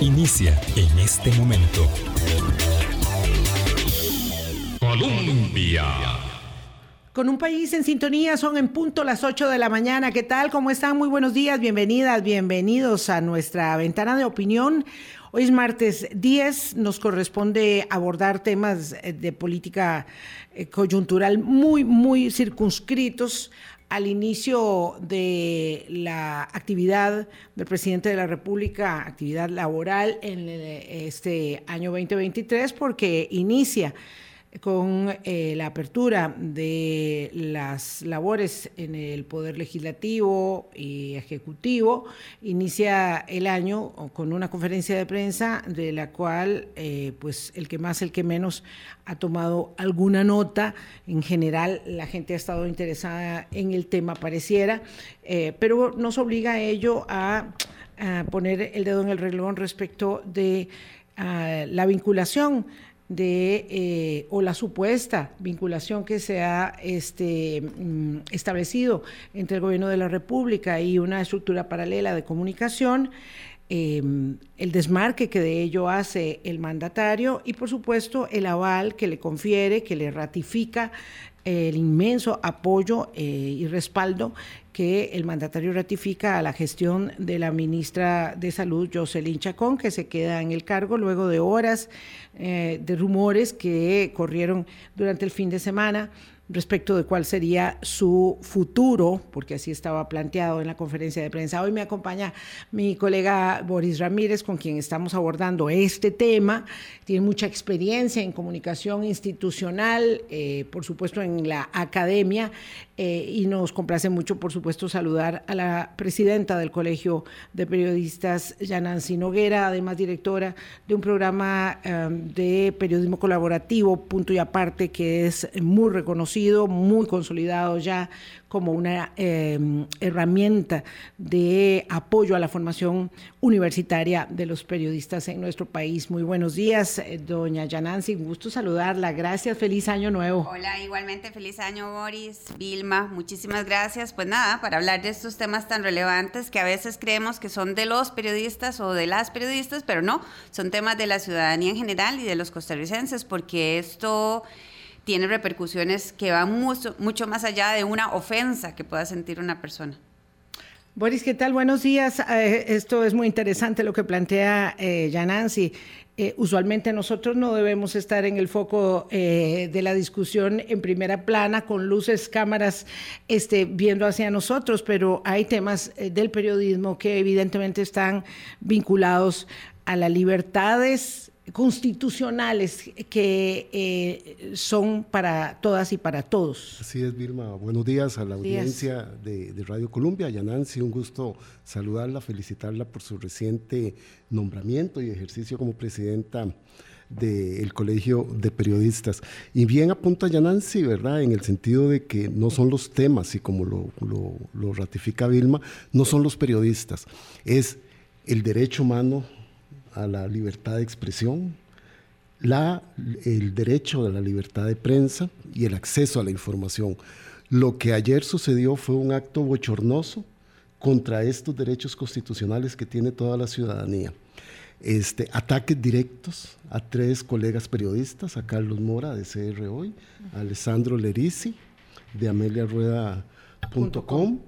inicia en este momento. Colombia. Con un país en sintonía, son en punto las 8 de la mañana. ¿Qué tal? ¿Cómo están? Muy buenos días, bienvenidas, bienvenidos a nuestra ventana de opinión. Hoy es martes 10, nos corresponde abordar temas eh, de política eh, coyuntural muy, muy circunscritos al inicio de la actividad del presidente de la República, actividad laboral en eh, este año 2023, porque inicia con eh, la apertura de las labores en el Poder Legislativo y Ejecutivo, inicia el año con una conferencia de prensa de la cual eh, pues el que más, el que menos ha tomado alguna nota. En general la gente ha estado interesada en el tema, pareciera, eh, pero nos obliga a ello a, poner el dedo en el reloj respecto de la vinculación de eh, o la supuesta vinculación que se ha este, mm, establecido entre el gobierno de la República y una estructura paralela de comunicación, em, el desmarque que de ello hace el mandatario y por supuesto el aval que le confiere, que le ratifica el inmenso apoyo eh, y respaldo que el mandatario ratifica a la gestión de la ministra de Salud, Jocelyn Chacón, que se queda en el cargo luego de horas eh, de rumores que corrieron durante el fin de semana respecto de cuál sería su futuro, porque así estaba planteado en la conferencia de prensa. Hoy me acompaña mi colega Boris Ramírez, con quien estamos abordando este tema. Tiene mucha experiencia en comunicación institucional, eh, por supuesto en la academia, eh, y nos complace mucho, por supuesto, saludar a la presidenta del Colegio de Periodistas, Yanansi Noguera, además directora de un programa eh, de periodismo colaborativo, punto y aparte, que es muy reconocido muy consolidado ya como una em, herramienta de apoyo a la formación universitaria de los periodistas en nuestro país. Muy buenos días, eh, doña Yanansi, gusto saludarla. Gracias, feliz año nuevo. Hola, igualmente feliz año, Boris, Vilma, muchísimas gracias. Pues nada, para hablar de estos temas tan relevantes que a veces creemos que son de los periodistas o de las periodistas, pero no, son temas de la ciudadanía en general y de los costarricenses, porque esto tiene repercusiones que van mucho, mucho más allá de una ofensa que pueda sentir una persona. Boris, ¿qué tal? Buenos días. Eh, esto es muy interesante lo que plantea eh. Eh, usualmente nosotros no debemos estar en el foco eh, de la discusión en primera plana con luces, cámaras este, viendo hacia nosotros, pero hay temas del periodismo que evidentemente están vinculados a las libertades constitucionales que eh, son para todas y para todos. Así es, Vilma. Buenos días a la audiencia de, Radio Colombia. Yanansi, un gusto saludarla, felicitarla por su reciente nombramiento y ejercicio como presidenta del Colegio de Periodistas. Y bien apunta Yanansi, ¿verdad? En el sentido de que no son los temas, y como lo, lo ratifica Vilma, no son los periodistas, es el derecho humano a la libertad de expresión, la, el derecho a la libertad de prensa y el acceso a la información. Lo que ayer sucedió fue un acto bochornoso contra estos derechos constitucionales que tiene toda la ciudadanía. Este, ataques directos a tres colegas periodistas, a Carlos Mora de CR Hoy, a Alessandro Lerici de ameliarueda.com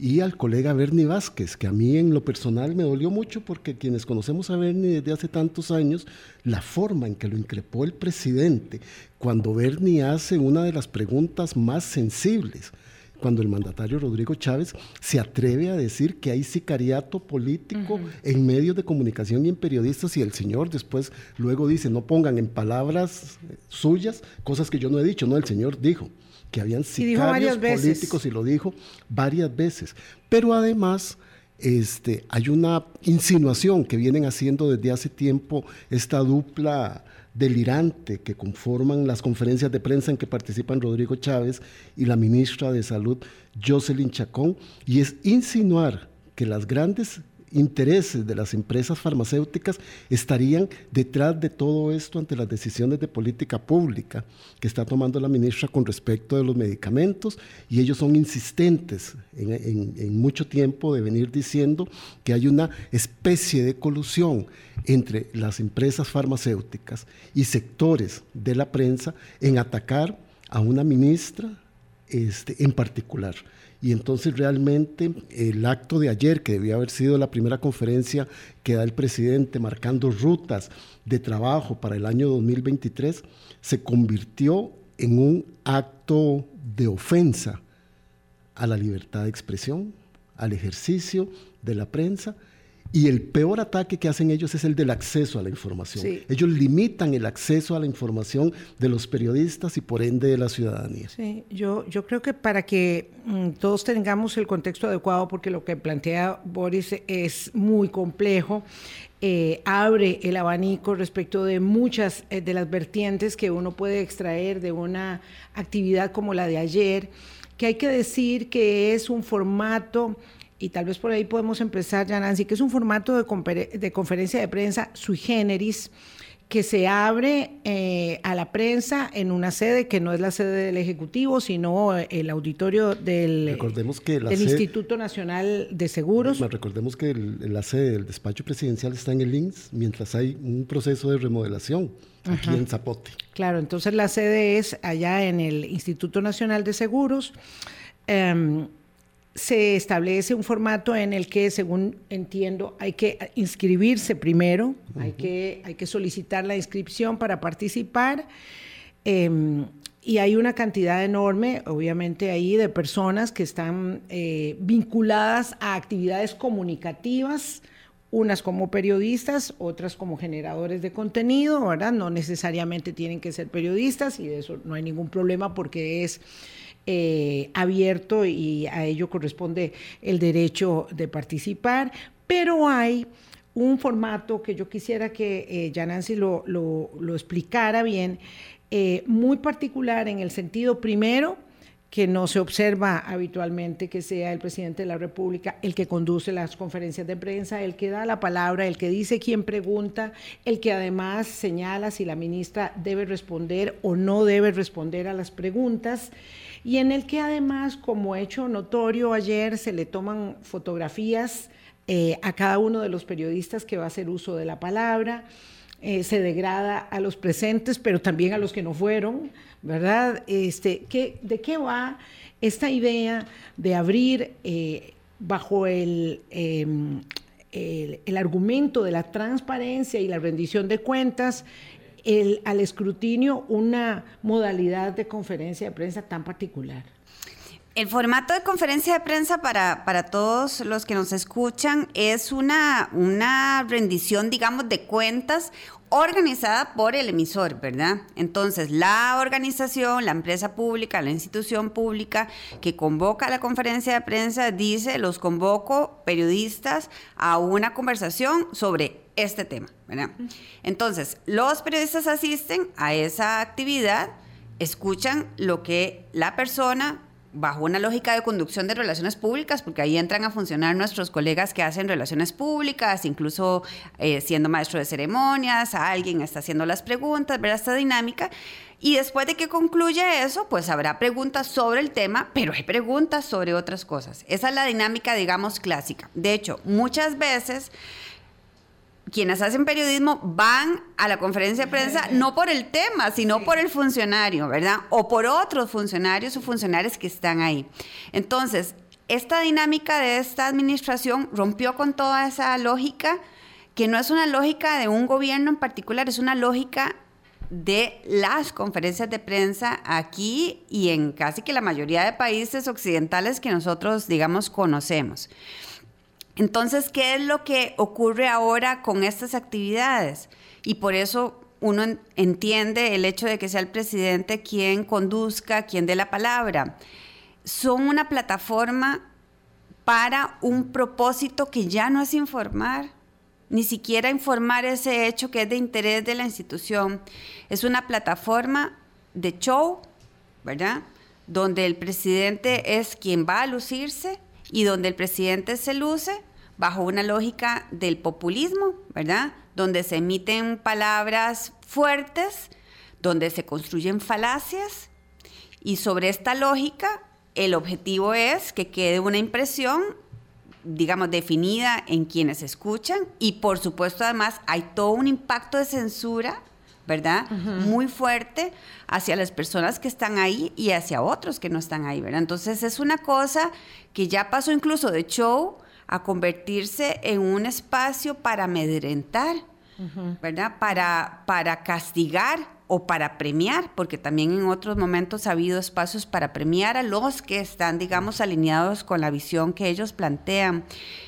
y al colega Bernie Vázquez, que a mí en lo personal me dolió mucho porque quienes conocemos a Bernie desde hace tantos años, la forma en que lo increpó el presidente, cuando Bernie hace una de las preguntas más sensibles, cuando el mandatario Rodrigo Chávez se atreve a decir que hay sicariato político en medios de comunicación y en periodistas y el señor después luego dice, no pongan en palabras suyas cosas que yo no he dicho, no, el señor dijo que habían sicarios políticos y lo dijo varias veces. Pero además este, hay una insinuación que vienen haciendo desde hace tiempo esta dupla delirante que conforman las conferencias de prensa en que participan Rodrigo Chávez y la ministra de Salud Jocelyn Chacón, y es insinuar que las grandes intereses de las empresas farmacéuticas estarían detrás de todo esto ante las decisiones de política pública que está tomando la ministra con respecto de los medicamentos y ellos son insistentes en, en mucho tiempo de venir diciendo que hay una especie de colusión entre las empresas farmacéuticas y sectores de la prensa en atacar a una ministra este, en particular. Y entonces realmente el acto de ayer, que debía haber sido la primera conferencia que da el presidente marcando rutas de trabajo para el año 2023, se convirtió en un acto de ofensa a la libertad de expresión, al ejercicio de la prensa y el peor ataque que hacen ellos es el del acceso a la información. Ellos limitan el acceso a la información de los periodistas y por ende de la ciudadanía. Sí, yo, yo creo que para que mm, todos tengamos el contexto adecuado, porque lo que plantea Boris es muy complejo, eh, abre el abanico respecto de muchas eh, de las vertientes que uno puede extraer de una actividad como la de ayer, que hay que decir que es un formato y tal vez por ahí podemos empezar, ya Nancy, que es un formato de, de conferencia de prensa sui generis que se abre eh, a la prensa en una sede que no es la sede del Ejecutivo, sino el auditorio del, recordemos que Instituto Nacional de Seguros. Recordemos que la sede del despacho presidencial está en el INSS, mientras hay un proceso de remodelación aquí en Zapote. Claro, entonces la sede es allá en el Instituto Nacional de Seguros. Em, se establece un formato en el que, según entiendo, hay que inscribirse primero, hay, que, hay que solicitar la inscripción para participar. Em, y hay una cantidad enorme, obviamente, ahí de personas que están eh, vinculadas a actividades comunicativas, unas como periodistas, otras como generadores de contenido, ¿verdad? No necesariamente tienen que ser periodistas y de eso no hay ningún problema porque es eh, abierto y a ello corresponde el derecho de participar, pero hay un formato que yo quisiera que eh, lo, lo, explicara bien, eh, muy particular en el sentido primero, que no se observa habitualmente que sea el presidente de la República el que conduce las conferencias de prensa, el que da la palabra, el que dice quién pregunta, el que además señala si la ministra debe responder o no debe responder a las preguntas y en el que además, como hecho notorio ayer, se le toman fotografías eh, a cada uno de los periodistas que va a hacer uso de la palabra. Eh, se degrada a los presentes, pero también a los que no fueron, ¿verdad? Este, ¿qué, ¿De qué va esta idea de abrir eh, bajo em, el, el, argumento de la transparencia y la rendición de cuentas el, al escrutinio una modalidad de conferencia de prensa tan particular? El formato de conferencia de prensa para, para todos los que nos escuchan es una, una rendición, digamos, de cuentas organizada por el emisor, ¿verdad? Entonces, la organización, la empresa pública, la institución pública que convoca a la conferencia de prensa dice, los convoco periodistas a una conversación sobre este tema, ¿verdad? Entonces, los periodistas asisten a esa actividad, escuchan lo que la persona bajo una lógica de conducción de relaciones públicas, porque ahí entran a funcionar nuestros colegas que hacen relaciones públicas, incluso eh, siendo maestro de ceremonias, alguien está haciendo las preguntas, ver esta dinámica. Y después de que concluya eso, pues habrá preguntas sobre el tema, pero hay preguntas sobre otras cosas. Esa es la dinámica, digamos, clásica. De hecho, muchas veces quienes hacen periodismo van a la conferencia de prensa no por el tema, sino por el funcionario, ¿verdad? O por otros funcionarios o funcionarios que están ahí. Entonces, esta dinámica de esta administración rompió con toda esa lógica, que no es una lógica de un gobierno en particular, es una lógica de las conferencias de prensa aquí y en casi que la mayoría de países occidentales que nosotros, digamos, conocemos. Entonces, ¿qué es lo que ocurre ahora con estas actividades? Y por eso uno entiende el hecho de que sea el presidente quien conduzca, quien dé la palabra. Son una plataforma para un propósito que ya no es informar, ni siquiera informar ese hecho que es de interés de la institución. Es una plataforma de show, ¿verdad? Donde el presidente es quien va a lucirse y donde el presidente se luce bajo una lógica del populismo, ¿verdad? Donde se emiten palabras fuertes, donde se construyen falacias y sobre esta lógica el objetivo es que quede una impresión digamos, definida en quienes escuchan y por supuesto además hay todo un impacto de censura ¿verdad? Muy fuerte hacia las personas que están ahí y hacia otros que no están ahí, ¿verdad? Entonces es una cosa que ya pasó incluso de show a convertirse en un espacio para amedrentar, ¿verdad? Para, para castigar o para premiar, porque también en otros momentos ha habido espacios para premiar a los que están, digamos, alineados con la visión que ellos plantean.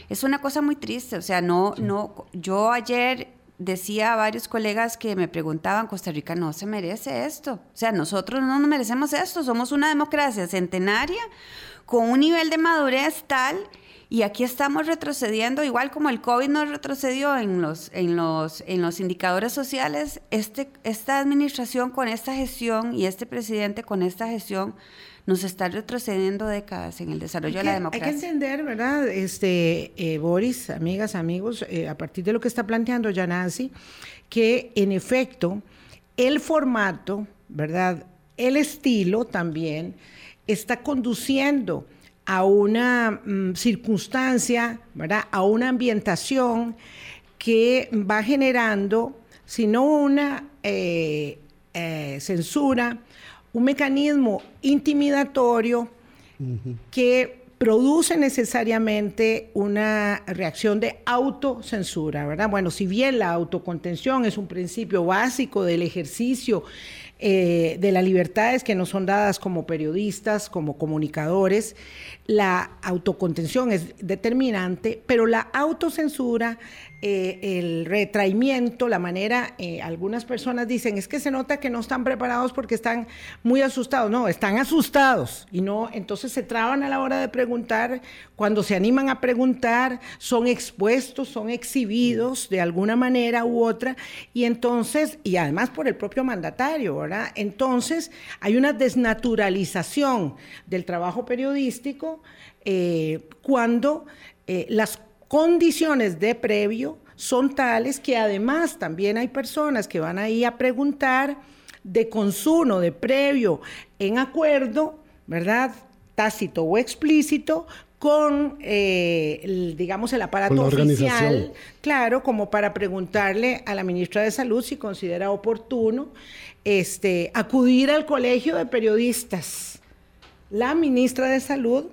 Es una cosa muy triste, o sea, no, no, yo ayer decía a varios colegas que me preguntaban, Costa Rica no se merece esto. O sea, nosotros no nos merecemos esto. Somos una democracia centenaria con un nivel de madurez tal y aquí estamos retrocediendo, igual como el COVID nos retrocedió en los, en los, en los indicadores sociales, este, esta administración con esta gestión y este presidente con esta gestión nos está retrocediendo décadas en el desarrollo de la democracia. Hay que entender, ¿verdad? Este, eh, Boris, amigas, amigos, eh, a partir de lo que está planteando ya Nancy, que en efecto el formato, ¿verdad? El estilo también está conduciendo a una mm, circunstancia, ¿verdad? A una ambientación que va generando, si no una eh, censura, un mecanismo intimidatorio que produce necesariamente una reacción de autocensura, ¿verdad? Bueno, si bien la autocontención es un principio básico del ejercicio eh, de las libertades que nos son dadas como periodistas, como comunicadores, la autocontención es determinante, pero la autocensura eh, el retraimiento, la manera, eh, algunas personas dicen, es que se nota que no están preparados porque están muy asustados. No, están asustados y no, entonces se traban a la hora de preguntar. Cuando se animan a preguntar, son expuestos, son exhibidos de alguna manera u otra y entonces, y además por el propio mandatario, ¿verdad? Entonces hay una desnaturalización del trabajo periodístico eh, cuando las condiciones de previo son tales que además también hay personas que van ahí a preguntar de consumo, de previo, en acuerdo, ¿verdad? Tácito o explícito, con, eh, digamos, el aparato oficial, claro, como para preguntarle a la ministra de Salud si considera oportuno este, acudir al colegio de periodistas. La ministra de Salud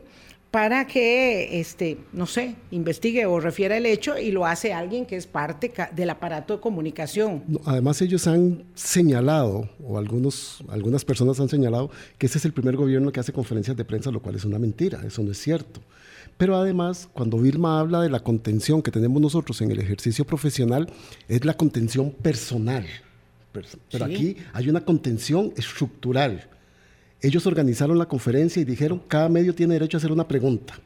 para que, este, no sé, investigue o refiera el hecho y lo hace alguien que es parte del aparato de comunicación. además ellos han señalado, o algunos, algunas personas han señalado, que ese es el primer gobierno que hace conferencias de prensa, lo cual es una mentira, eso no es cierto. Pero además, cuando Vilma habla de la contención que tenemos nosotros en el ejercicio profesional, es la contención personal. Pero aquí hay una contención estructural ellos organizaron la conferencia y dijeron, cada medio tiene derecho a hacer una pregunta.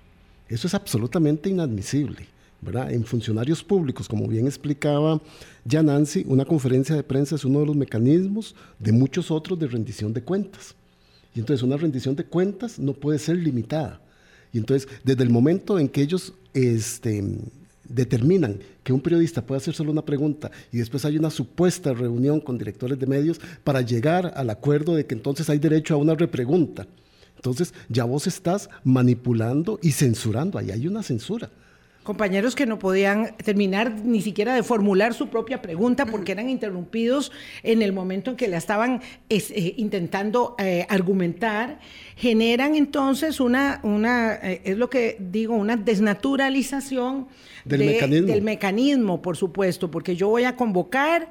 Eso es absolutamente inadmisible. ¿verdad? En funcionarios públicos, como bien explicaba ya Nancy, una conferencia de prensa es uno de los mecanismos de muchos otros de rendición de cuentas. Y entonces una rendición de cuentas no puede ser limitada. Y entonces, desde el momento en que ellos este, determinan que un periodista puede hacer solo una pregunta y después hay una supuesta reunión con directores de medios para llegar al acuerdo de que entonces hay derecho a una repregunta. Entonces ya vos estás manipulando y censurando, ahí hay una censura compañeros que no podían terminar ni siquiera de formular su propia pregunta porque eran interrumpidos en el momento en que la estaban eh, intentando eh, argumentar, generan entonces una, una eh, es lo que digo, una desnaturalización del, mecanismo. del mecanismo, por supuesto, porque yo voy a convocar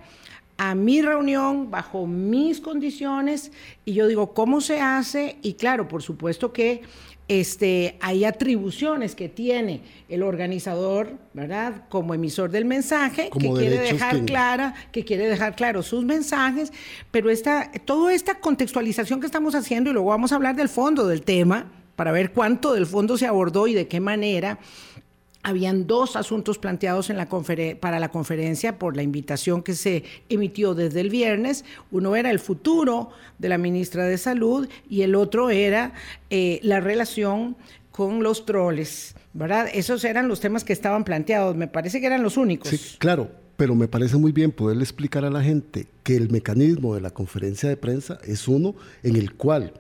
a mi reunión bajo mis condiciones y yo digo, ¿cómo se hace? Y claro, por supuesto que este, hay atribuciones que tiene el organizador, ¿verdad? Como emisor del mensaje, que quiere dejar clara, que quiere dejar claro sus mensajes, pero esta, toda esta contextualización que estamos haciendo, y luego vamos a hablar del fondo del tema, para ver cuánto del fondo se abordó y de qué manera, habían dos asuntos planteados en la para la conferencia por la invitación que se emitió desde el viernes. Uno era el futuro de la ministra de Salud y el otro era eh, la relación con los troles, ¿verdad? Esos eran los temas que estaban planteados, me parece que eran los únicos. Sí, claro, pero me parece muy bien poderle explicar a la gente que el mecanismo de la conferencia de prensa es uno en el cual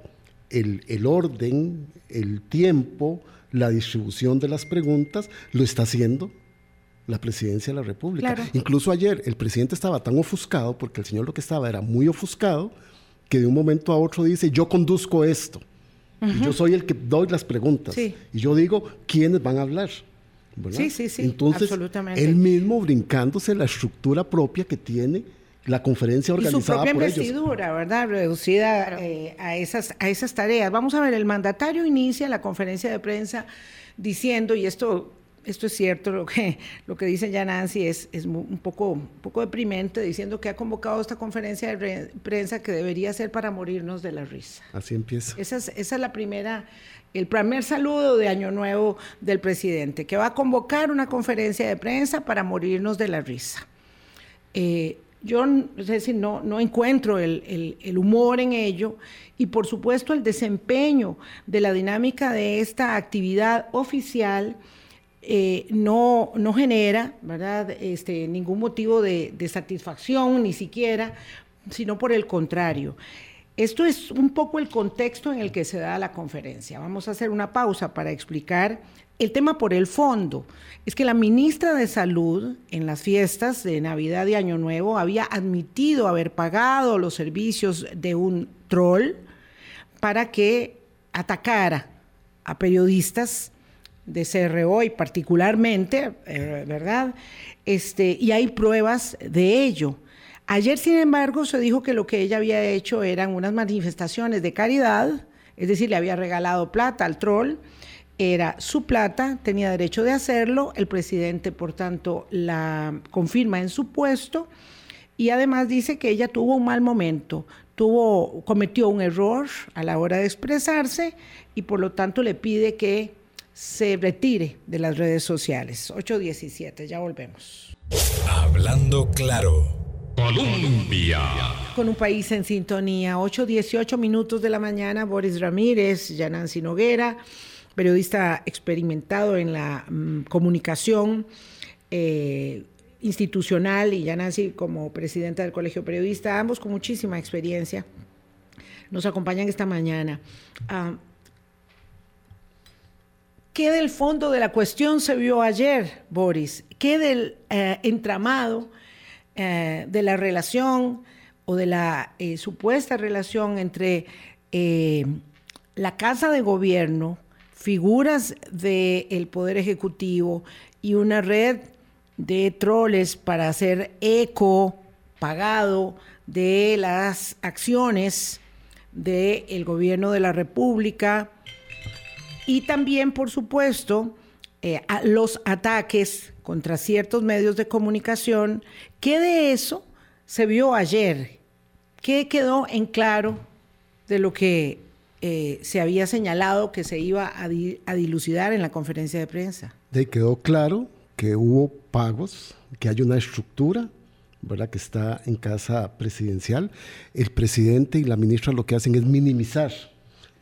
el, el orden, el tiempo, la distribución de las preguntas lo está haciendo la presidencia de la República. Incluso ayer el presidente estaba tan ofuscado, porque el señor lo que estaba era muy ofuscado, que de un momento a otro dice, yo conduzco esto. y yo soy el que doy las preguntas. Y yo digo, ¿quiénes van a hablar? Sí, sí, sí. Entonces, él mismo brincándose la estructura propia que tiene la conferencia organizada y su propia investidura, ¿verdad? Reducida eh, a, esas, a esas tareas. Vamos a ver, el mandatario inicia la conferencia de prensa diciendo, y esto esto es cierto, lo que, lo que dice ya Nancy es, es un, poco, un poco deprimente, diciendo que ha convocado esta conferencia de prensa que debería ser para morirnos de la risa. Así empieza. Esa es, esa es la primera, el primer saludo de Año Nuevo del presidente, que va a convocar una conferencia de prensa para morirnos de la risa. Eh, yo es decir, no, no encuentro el, el, humor en ello y por supuesto el desempeño de la dinámica de esta actividad oficial eh, no, no genera ¿verdad? Este, ningún motivo de, satisfacción, ni siquiera, sino por el contrario. Esto es un poco el contexto en el que se da la conferencia. Vamos a hacer una pausa para explicar el tema por el fondo. Es que la ministra de Salud en las fiestas de Navidad y Año Nuevo había admitido haber pagado los servicios de un troll para que atacara a periodistas de CRO y particularmente, eh, ¿verdad? Este, y hay pruebas de ello. Ayer, sin embargo, se dijo que lo que ella había hecho eran unas manifestaciones de caridad, es decir, le había regalado plata al troll, era su plata, tenía derecho de hacerlo, el presidente, por tanto, la confirma en su puesto y además dice que ella tuvo un mal momento, tuvo, cometió un error a la hora de expresarse y por lo tanto le pide que se retire de las redes sociales. 817, ya volvemos. Hablando claro. Colombia. Con un país en sintonía, 8.18 minutos de la mañana, Boris Ramírez, Yanansi Noguera, periodista experimentado en la mm, comunicación eh, institucional, y Yanansi como presidenta del Colegio Periodista, ambos con muchísima experiencia, nos acompañan esta mañana. Ah, ¿Qué del fondo de la cuestión se vio ayer, Boris? ¿Qué del eh, entramado eh, de la relación o de la supuesta relación entre la Casa de Gobierno, figuras del Poder Ejecutivo y una red de troles para hacer eco pagado de las acciones del gobierno de la República? Y también, por supuesto, eh, los ataques contra ciertos medios de comunicación. ¿Qué de eso se vio ayer? ¿Qué quedó en claro de lo que eh, se había señalado que se iba a, dilucidar en la conferencia de prensa? De quedó claro que hubo pagos, que hay una estructura, ¿verdad? que está en casa presidencial. El presidente y la ministra lo que hacen es minimizar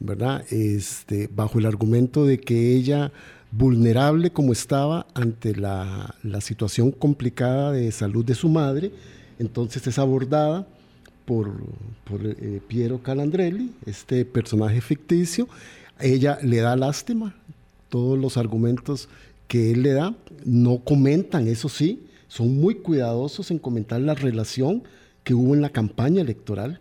¿verdad? Este, bajo el argumento de que ella, vulnerable como estaba ante la, situación complicada de salud de su madre, entonces es abordada por, eh, Piero Calandrelli, este personaje ficticio. Ella le da lástima, todos los argumentos que él le da, no comentan, eso sí, son muy cuidadosos en comentar la relación que hubo en la campaña electoral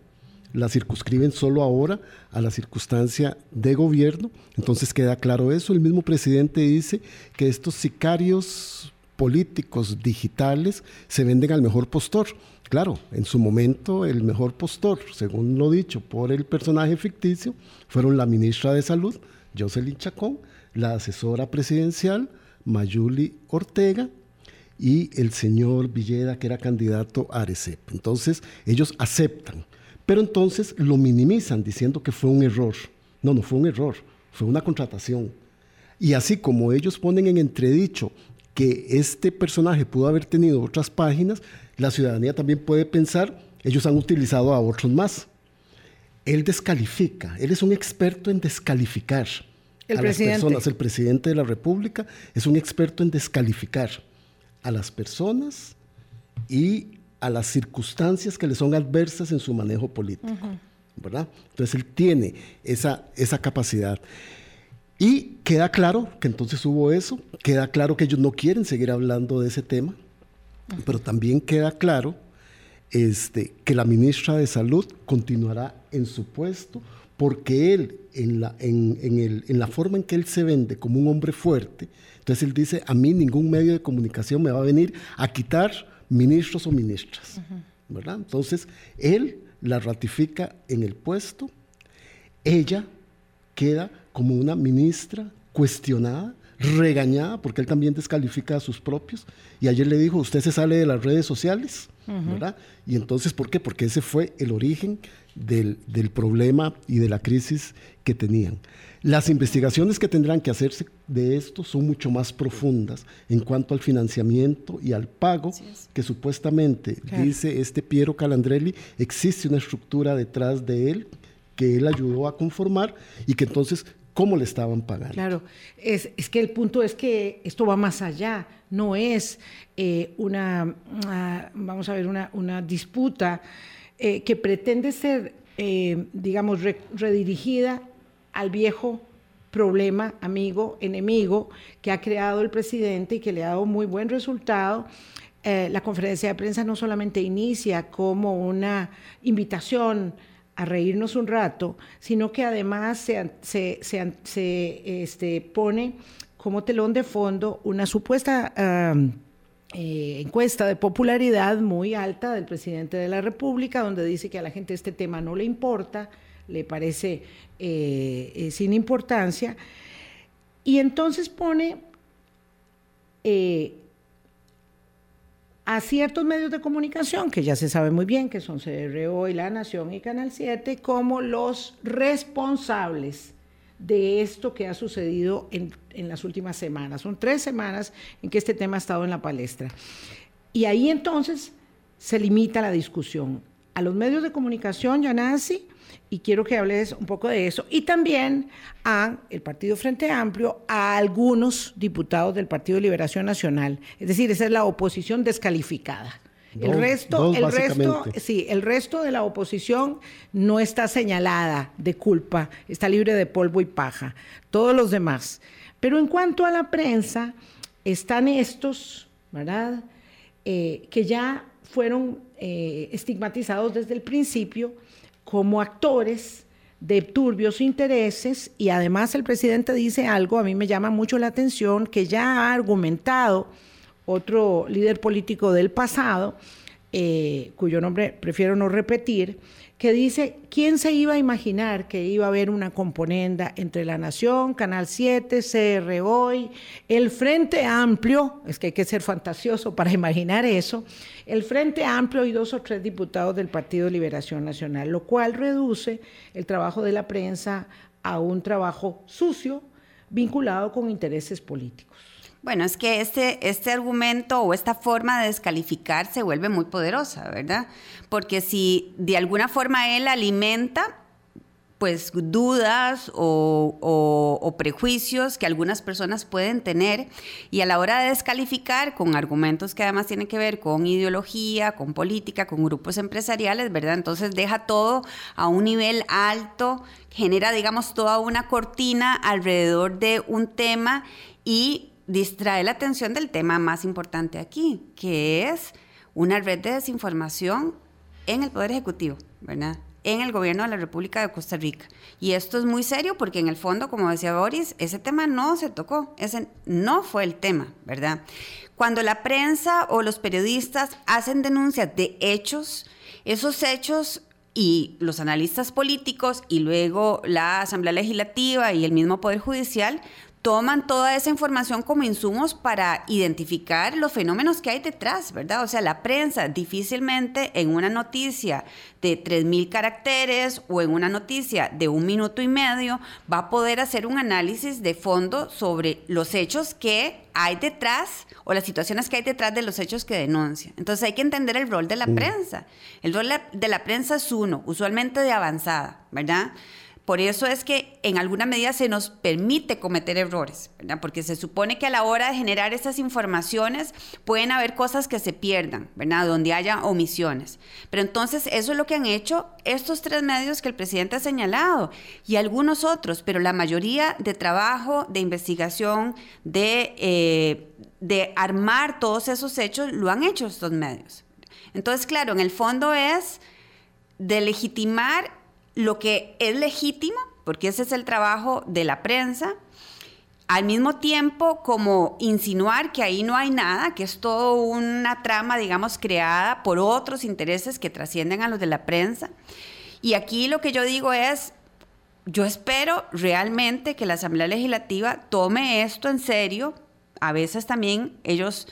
la circunscriben solo ahora a la circunstancia de gobierno. Entonces queda claro eso. El mismo presidente dice que estos sicarios políticos digitales se venden al mejor postor. Claro, en su momento el mejor postor, según lo dicho por el personaje ficticio, fueron la ministra de Salud, Jocelyn Chacón, la asesora presidencial, Mayuli Ortega, y el señor Villeda, que era candidato a Arecep. Entonces, ellos aceptan pero entonces lo minimizan diciendo que fue un error. No, no fue un error, fue una contratación. Y así como ellos ponen en entredicho que este personaje pudo haber tenido otras páginas, la ciudadanía también puede pensar, ellos han utilizado a otros más. Él descalifica, él es un experto en descalificar a las personas. El presidente de la República es un experto en descalificar a las personas y a las circunstancias que le son adversas en su manejo político. ¿verdad? Entonces él tiene esa, esa capacidad. Y queda claro que entonces hubo eso, queda claro que ellos no quieren seguir hablando de ese tema, pero también queda claro este, que la ministra de Salud continuará en su puesto porque él, en la, en, el, en la forma en que él se vende como un hombre fuerte, entonces él dice, a mí ningún medio de comunicación me va a venir a quitar ministros o ministras, ¿verdad? Entonces, él la ratifica en el puesto, ella queda como una ministra cuestionada, regañada, porque él también descalifica a sus propios, y ayer le dijo, usted se sale de las redes sociales, ¿verdad? Y entonces, ¿por qué? Porque ese fue el origen del, del problema y de la crisis que tenían. Las investigaciones que tendrán que hacerse de esto son mucho más profundas en cuanto al financiamiento y al pago, que supuestamente, dice este Piero Calandrelli, existe una estructura detrás de él que él ayudó a conformar y que entonces, ¿cómo le estaban pagando? Claro, es, que el punto es que esto va más allá, no es eh, una, vamos a ver, una, disputa eh, que pretende ser, eh, digamos, redirigida al viejo problema, amigo, enemigo, que ha creado el presidente y que le ha dado muy buen resultado. La conferencia de prensa no solamente inicia como una invitación a reírnos un rato, sino que además se, este, pone como telón de fondo una supuesta eh, encuesta de popularidad muy alta del presidente de la República, donde dice que a la gente este tema no le importa, le parece eh, eh, sin importancia, y entonces pone a ciertos medios de comunicación, que ya se sabe muy bien que son CRO y La Nación y Canal 7, como los responsables de esto que ha sucedido en, en, las últimas semanas. Son tres semanas en que este tema ha estado en la palestra. Y ahí entonces se limita la discusión. A los medios de comunicación, ya nazi y quiero que hables un poco de eso. Y también a el Partido Frente Amplio, a algunos diputados del Partido de Liberación Nacional. Es decir, esa es la oposición descalificada. el resto, el resto, sí, el resto de la oposición no está señalada de culpa, está libre de polvo y paja. Todos los demás. Pero en cuanto a la prensa, están estos, ¿verdad? Eh, que ya fueron eh, estigmatizados desde el principio como actores de turbios intereses y además el presidente dice algo, a mí me llama mucho la atención, que ya ha argumentado otro líder político del pasado, eh, cuyo nombre prefiero no repetir, que dice, ¿quién se iba a imaginar que iba a haber una componenda entre La Nación, Canal 7, CR Hoy, el Frente Amplio, es que hay que ser fantasioso para imaginar eso, el Frente Amplio y dos o tres diputados del Partido de Liberación Nacional, lo cual reduce el trabajo de la prensa a un trabajo sucio vinculado con intereses políticos. Bueno, es que este, este argumento o esta forma de descalificar se vuelve muy poderosa, ¿verdad? Porque si de alguna forma él alimenta pues dudas o, prejuicios que algunas personas pueden tener y a la hora de descalificar con argumentos que además tienen que ver con ideología, con política, con grupos empresariales, ¿verdad? Entonces deja todo a un nivel alto, genera, digamos, toda una cortina alrededor de un tema y distrae la atención del tema más importante aquí, que es una red de desinformación en el Poder Ejecutivo, ¿verdad? En el gobierno de la República de Costa Rica. Y esto es muy serio porque en el fondo, como decía Boris, ese tema no se tocó, ese no fue el tema, ¿verdad? Cuando la prensa o los periodistas hacen denuncias de hechos, esos hechos y los analistas políticos y luego la Asamblea Legislativa y el mismo Poder Judicial toman toda esa información como insumos para identificar los fenómenos que hay detrás, ¿verdad? O sea, la prensa difícilmente en una noticia de 3.000 caracteres o en una noticia de un minuto y medio va a poder hacer un análisis de fondo sobre los hechos que hay detrás o las situaciones que hay detrás de los hechos que denuncia. Entonces hay que entender el rol de la prensa. El rol de la prensa es uno, usualmente de avanzada, ¿verdad? Por eso es que en alguna medida se nos permite cometer errores. Porque se supone que a la hora de generar estas informaciones pueden haber cosas que se pierdan, ¿verdad? Donde haya omisiones. Pero entonces eso es lo que han hecho estos tres medios que el presidente ha señalado y algunos otros, pero la mayoría de trabajo, de investigación, de, eh, de armar todos esos hechos, lo han hecho estos medios. Entonces, claro, en el fondo es de legitimar lo que es legítimo, porque ese es el trabajo de la prensa, al mismo tiempo como insinuar que ahí no hay nada, que es todo una trama, digamos, creada por otros intereses que trascienden a los de la prensa. Y aquí lo que yo digo es, yo espero realmente que la Asamblea Legislativa tome esto en serio. A veces también ellos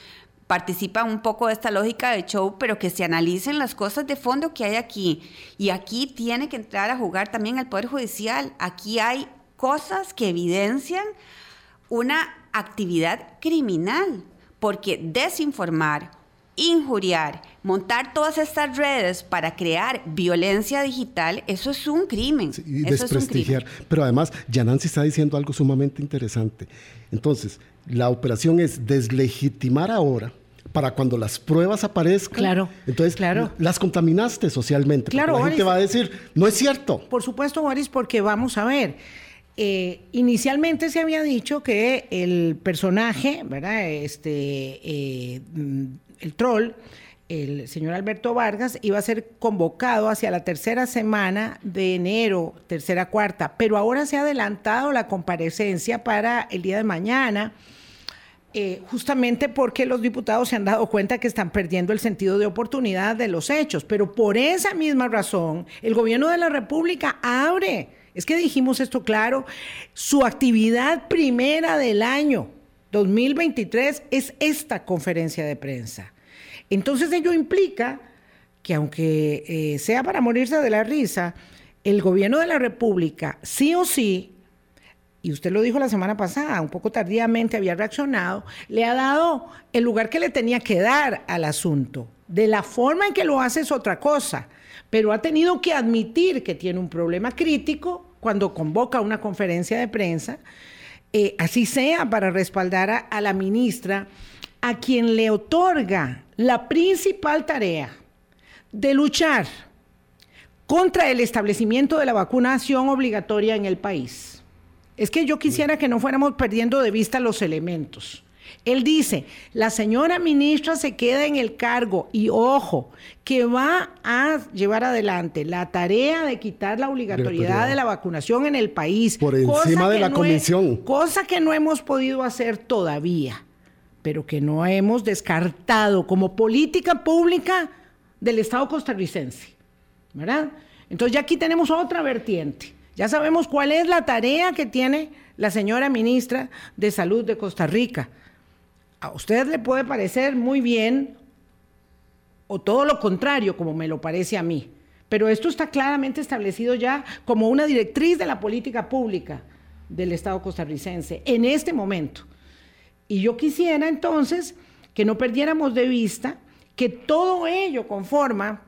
participa un poco de esta lógica de show, pero que se analicen las cosas de fondo que hay aquí. Y aquí tiene que entrar a jugar también el Poder Judicial. Aquí hay cosas que evidencian una actividad criminal, porque desinformar, injuriar, montar todas estas redes para crear violencia digital, eso es un crimen. y desprestigiar. Pero además, Yanansi está diciendo algo sumamente interesante. Entonces, la operación es deslegitimar ahora para cuando las pruebas aparezcan. Claro. Entonces, claro. las contaminaste socialmente. Claro. La gente va a decir, no es cierto. Por supuesto, Boris, porque vamos a ver. Eh, inicialmente se había dicho que el personaje, ¿verdad? Este, eh, el troll, el señor Alberto Vargas, iba a ser convocado hacia la tercera semana de enero, tercera cuarta, pero ahora se ha adelantado la comparecencia para el día de mañana eh, justamente porque los diputados se han dado cuenta que están perdiendo el sentido de oportunidad de los hechos. Pero por esa misma razón, el gobierno de la República abre, es que dijimos esto claro, su actividad primera del año 2023 es esta conferencia de prensa. Entonces ello implica que aunque eh, sea para morirse de la risa, el gobierno de la República sí o sí y usted lo dijo la semana pasada, un poco tardíamente había reaccionado, le ha dado el lugar que le tenía que dar al asunto. De la forma en que lo hace es otra cosa, pero ha tenido que admitir que tiene un problema crítico cuando convoca una conferencia de prensa, eh, así sea para respaldar a, a la ministra, a quien le otorga la principal tarea de luchar contra el establecimiento de la vacunación obligatoria en el país es que yo quisiera que no fuéramos perdiendo de vista los elementos. Él dice, la señora ministra se queda en el cargo y ojo, que va a llevar adelante la tarea de quitar la obligatoriedad de la vacunación en el país. Por encima de la comisión. cosa que no hemos podido hacer todavía, pero que no hemos descartado como política pública del Estado costarricense. ¿Verdad? Entonces ya aquí tenemos otra vertiente. Ya sabemos cuál es la tarea que tiene la señora ministra de Salud de Costa Rica. A usted le puede parecer muy bien o todo lo contrario, como me lo parece a mí. Pero esto está claramente establecido ya como una directriz de la política pública del Estado costarricense en este momento. Y yo quisiera entonces que no perdiéramos de vista que todo ello conforma,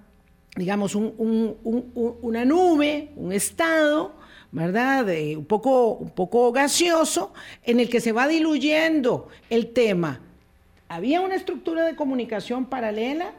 digamos, una nube, un estado ¿verdad? un, poco, un poco gaseoso, en el que se va diluyendo el tema. Había una estructura de comunicación paralela,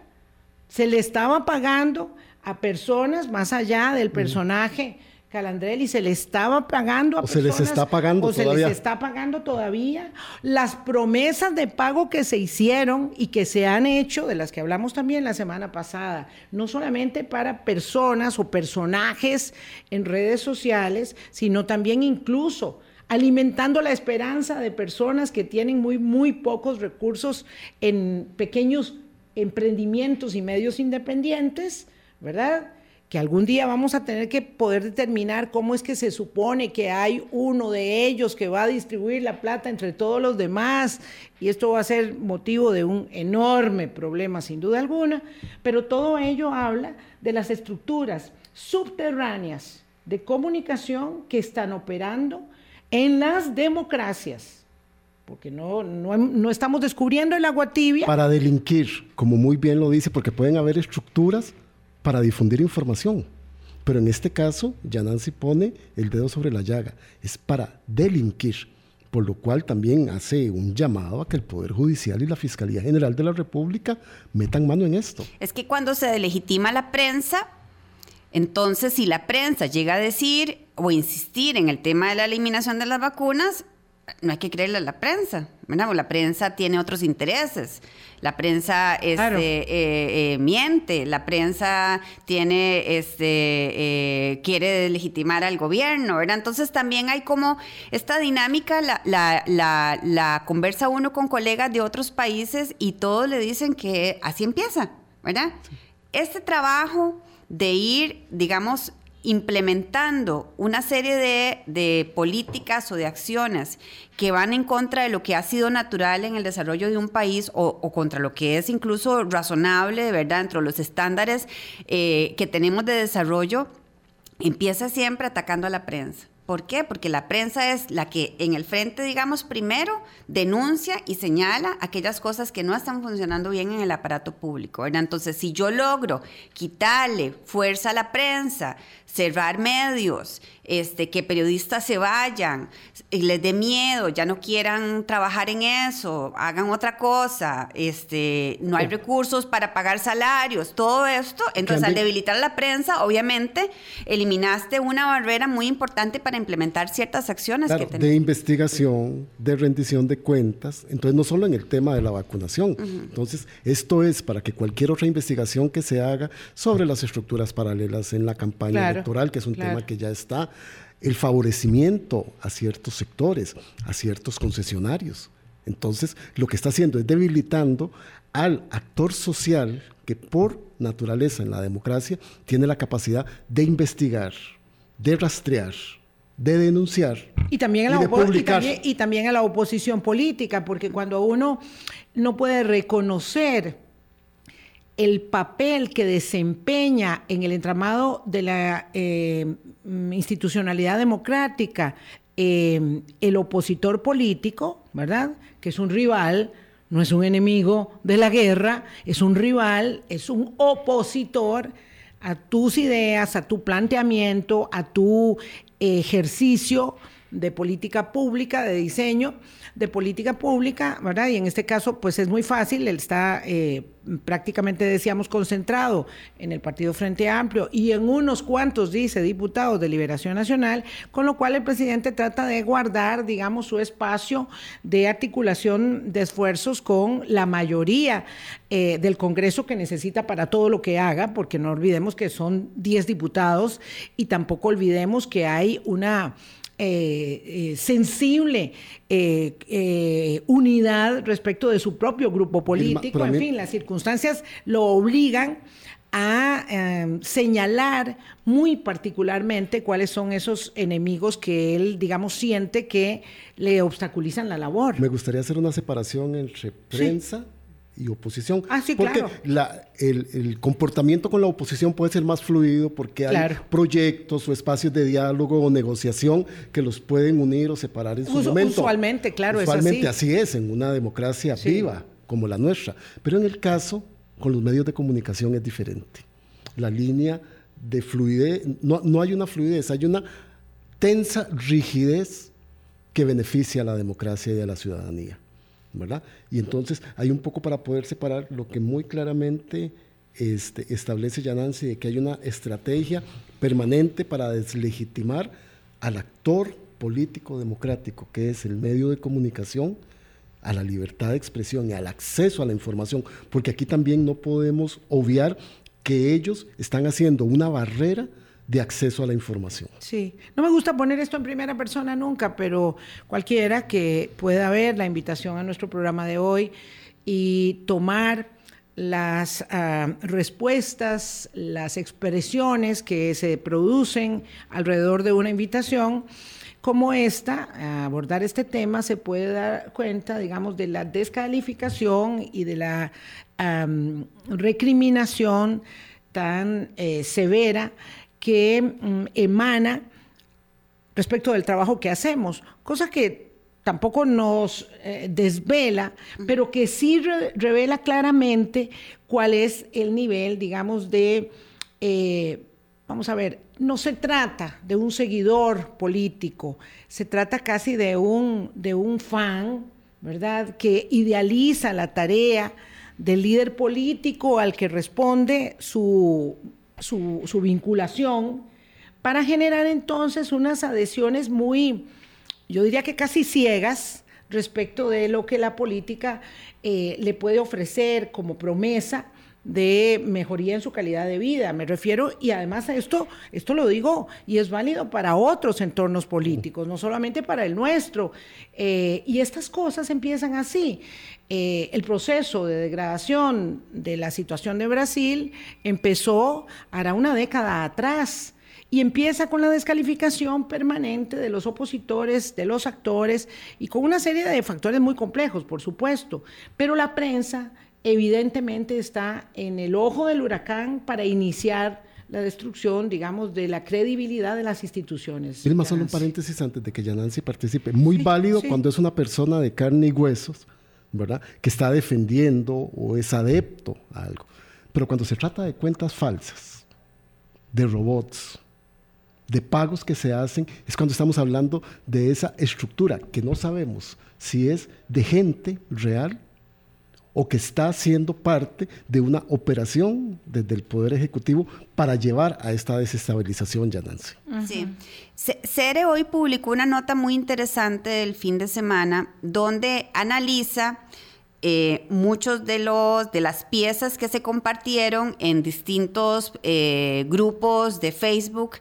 se le estaba pagando a personas más allá del personaje Calandrelli se le estaba pagando a o se les está pagando o se les está pagando todavía. Las promesas de pago que se hicieron y que se han hecho de las que hablamos también la semana pasada no solamente para personas o personajes en redes sociales sino también incluso alimentando la esperanza de personas que tienen muy muy pocos recursos en pequeños emprendimientos y medios independientes verdad que algún día vamos a tener que poder determinar cómo es que se supone que hay uno de ellos que va a distribuir la plata entre todos los demás, y esto va a ser motivo de un enorme problema sin duda alguna, pero todo ello habla de las estructuras subterráneas de comunicación que están operando en las democracias porque no, no, no, estamos descubriendo el agua tibia. Para delinquir, como muy bien lo dice, porque pueden haber estructuras para difundir información. Pero en este caso, Yanansi pone el dedo sobre la llaga. Es para delinquir por lo cual también hace un llamado a que el Poder Judicial y la Fiscalía General de la República metan mano en esto. Es que cuando se delegitima la prensa, entonces si la prensa llega a decir o insistir en el tema de la eliminación de las vacunas, no hay que creerle a la prensa, ¿verdad? la prensa tiene otros intereses. La prensa este, eh, eh, miente, la prensa tiene, este, eh, quiere legitimar al gobierno, ¿verdad? Entonces también hay como esta dinámica, la, la, la, conversa uno con colegas de otros países y todos le dicen que así empieza, ¿verdad? Este trabajo de ir, digamos, implementando una serie de, políticas o de acciones que van en contra de lo que ha sido natural en el desarrollo de un país o, contra lo que es incluso razonable, de verdad, dentro de los estándares eh, que tenemos de desarrollo, empieza siempre atacando a la prensa. ¿Por qué? Porque la prensa es la que en el frente, digamos, primero denuncia y señala aquellas cosas que no están funcionando bien en el aparato público. Entonces, si yo logro quitarle fuerza a la prensa, cerrar medios, este, que periodistas se vayan, les dé miedo, ya no quieran trabajar en eso, hagan otra cosa, este, no hay recursos para pagar salarios, todo esto. Entonces, al debilitar la prensa, obviamente, eliminaste una barrera muy importante para implementar ciertas acciones que De investigación, de rendición de cuentas, entonces no solo en el tema de la vacunación. Entonces, esto es para que cualquier otra investigación que se haga sobre las estructuras paralelas en la campaña electoral, que es un tema que ya está, el favorecimiento a ciertos sectores, a ciertos concesionarios. Entonces, lo que está haciendo es debilitando al actor social que por naturaleza en la democracia tiene la capacidad de investigar, de rastrear, de denunciar y también, a la y también a la oposición política, porque cuando uno no puede reconocer el papel que desempeña en el entramado de la eh, institucionalidad democrática eh, el opositor político, ¿verdad? Que es un rival, no es un enemigo de la guerra, es un rival, es un opositor a tus ideas, a tu planteamiento, a tu ejercicio de política pública, de diseño de política pública, ¿verdad? Y en este caso, pues es muy fácil, él está eh, prácticamente, decíamos, concentrado en el Partido Frente Amplio y en unos cuantos, dice, diputados de Liberación Nacional, con lo cual el presidente trata de guardar, digamos, su espacio de articulación de esfuerzos con la mayoría eh, del Congreso que necesita para todo lo que haga, porque no olvidemos que son 10 diputados y tampoco olvidemos que hay una eh, eh, sensible eh, unidad respecto de su propio grupo político. En fin, las circunstancias lo obligan a em, señalar muy particularmente cuáles son esos enemigos que él, digamos, siente que le obstaculizan la labor. Me gustaría hacer una separación entre prensa y oposición. Ah, sí, porque la, el, comportamiento con la oposición puede ser más fluido porque hay proyectos o espacios de diálogo o negociación que los pueden unir o separar en su momento. Usualmente, claro, Usualmente así. es en una democracia viva como la nuestra. Pero en el caso con los medios de comunicación es diferente. La línea de fluidez, no, no hay una fluidez, hay una tensa rigidez que beneficia a la democracia y a la ciudadanía. Y entonces hay un poco para poder separar lo que muy claramente este, establece Yanansi de que hay una estrategia permanente para deslegitimar al actor político democrático, que es el medio de comunicación, a la libertad de expresión y al acceso a la información, porque aquí también no podemos obviar que ellos están haciendo una barrera de acceso a la información. Sí, no me gusta poner esto en primera persona nunca, pero cualquiera que pueda ver la invitación a nuestro programa de hoy y tomar las ah, respuestas, las expresiones que se producen alrededor de una invitación como esta, a abordar este tema, se puede dar cuenta, digamos, de la descalificación y de la recriminación tan eh, severa que mm, emana respecto del trabajo que hacemos, cosa que tampoco nos eh, desvela, pero que sí revela claramente cuál es el nivel, digamos, de eh, vamos a ver, no se trata de un seguidor político, se trata casi de un, de un fan, ¿verdad?, que idealiza la tarea del líder político al que responde su, su, vinculación para generar entonces unas adhesiones muy, yo diría que casi ciegas respecto de lo que la política eh, le puede ofrecer como promesa de mejoría en su calidad de vida. Me refiero, y además a esto, esto lo digo, y es válido para otros entornos políticos, no solamente para el nuestro. Eh, y estas cosas empiezan así. Eh, el proceso de degradación de la situación de Brasil empezó hará una década atrás. Y empieza con la descalificación permanente de los opositores, de los actores y con una serie de factores muy complejos, por supuesto. Pero la prensa evidentemente está en el ojo del huracán para iniciar la destrucción, digamos, de la credibilidad de las instituciones. más solo un paréntesis antes de que Yanansi participe. Muy válido cuando es una persona de carne y huesos, ¿verdad? Que está defendiendo o es adepto a algo. Pero cuando se trata de cuentas falsas, de robots, de pagos que se hacen, es cuando estamos hablando de esa estructura que no sabemos si es de gente real o que está siendo parte de una operación desde el Poder Ejecutivo para llevar a esta desestabilización, ya Nancy. Sí. CERE hoy publicó una nota muy interesante del fin de semana donde analiza eh, muchos de los de las piezas que se compartieron en distintos eh, grupos de Facebook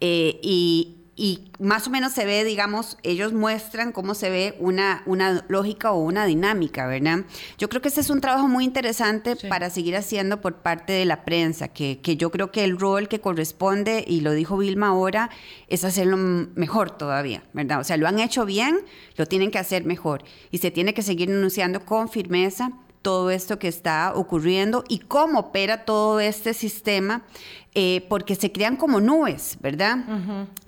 eh, y, y más o menos se ve, digamos, ellos muestran cómo se ve una, una lógica o una dinámica, ¿verdad? Yo creo que ese es un trabajo muy interesante para seguir haciendo por parte de la prensa, que, que, yo creo que el rol que corresponde, y lo dijo Vilma ahora, es hacerlo mejor todavía, ¿verdad? O sea, lo han hecho bien, lo tienen que hacer mejor y se tiene que seguir denunciando con firmeza todo esto que está ocurriendo y cómo opera todo este sistema, eh, porque se crean como nubes, ¿verdad?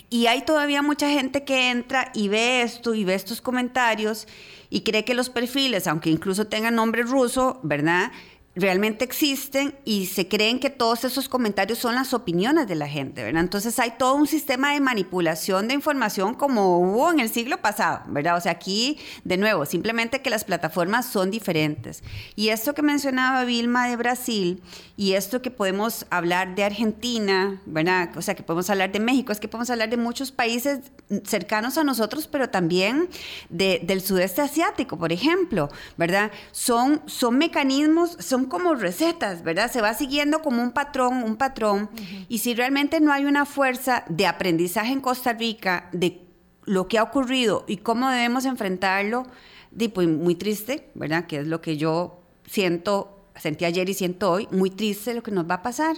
Y hay todavía mucha gente que entra y ve esto y ve estos comentarios y cree que los perfiles, aunque incluso tengan nombre ruso, ¿verdad? realmente existen y se creen que todos esos comentarios son las opiniones de la gente, ¿verdad? Entonces hay todo un sistema de manipulación de información como hubo en el siglo pasado, ¿verdad? O sea, aquí, de nuevo, simplemente que las plataformas son diferentes. Y esto que mencionaba Vilma de Brasil y esto que podemos hablar de Argentina, ¿verdad? O sea, que podemos hablar de México, es que podemos hablar de muchos países cercanos a nosotros, pero también del sudeste asiático, por ejemplo, ¿verdad? Son, son mecanismos, son como recetas, ¿verdad? Se va siguiendo como un patrón, un patrón. Y si realmente no hay una fuerza de aprendizaje en Costa Rica de lo que ha ocurrido y cómo debemos enfrentarlo, pues muy triste, ¿verdad? Que es lo que yo siento, sentí ayer y siento hoy, muy triste lo que nos va a pasar.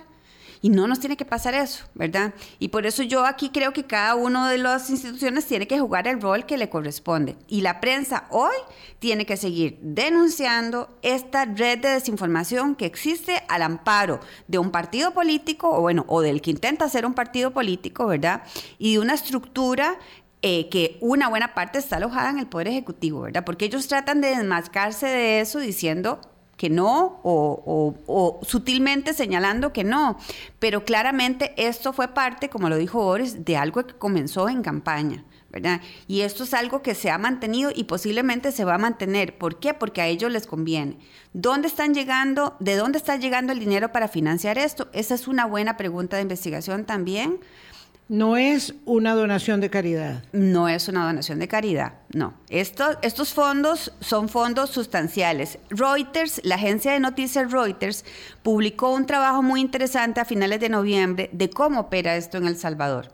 Y no nos tiene que pasar eso, ¿verdad? Y por eso yo aquí creo que cada una de las instituciones tiene que jugar el rol que le corresponde. Y la prensa hoy tiene que seguir denunciando esta red de desinformación que existe al amparo de un partido político, o bueno, o del que intenta ser un partido político, ¿verdad? Y de una estructura eh, que una buena parte está alojada en el Poder Ejecutivo, ¿verdad? Porque ellos tratan de desmascarse de eso diciendo que no o, sutilmente señalando que no. Pero claramente esto fue parte, como lo dijo Boris, de algo que comenzó en campaña. ¿verdad? Y esto es algo que se ha mantenido y posiblemente se va a mantener. ¿Por qué? Porque a ellos les conviene. ¿Dónde están llegando? ¿De dónde está llegando el dinero para financiar esto? Esa es una buena pregunta de investigación también, no es una donación de caridad. No es una donación de caridad, no. estos fondos son fondos sustanciales. Reuters, la agencia de noticias Reuters, publicó un trabajo muy interesante a finales de noviembre de cómo opera esto en El Salvador.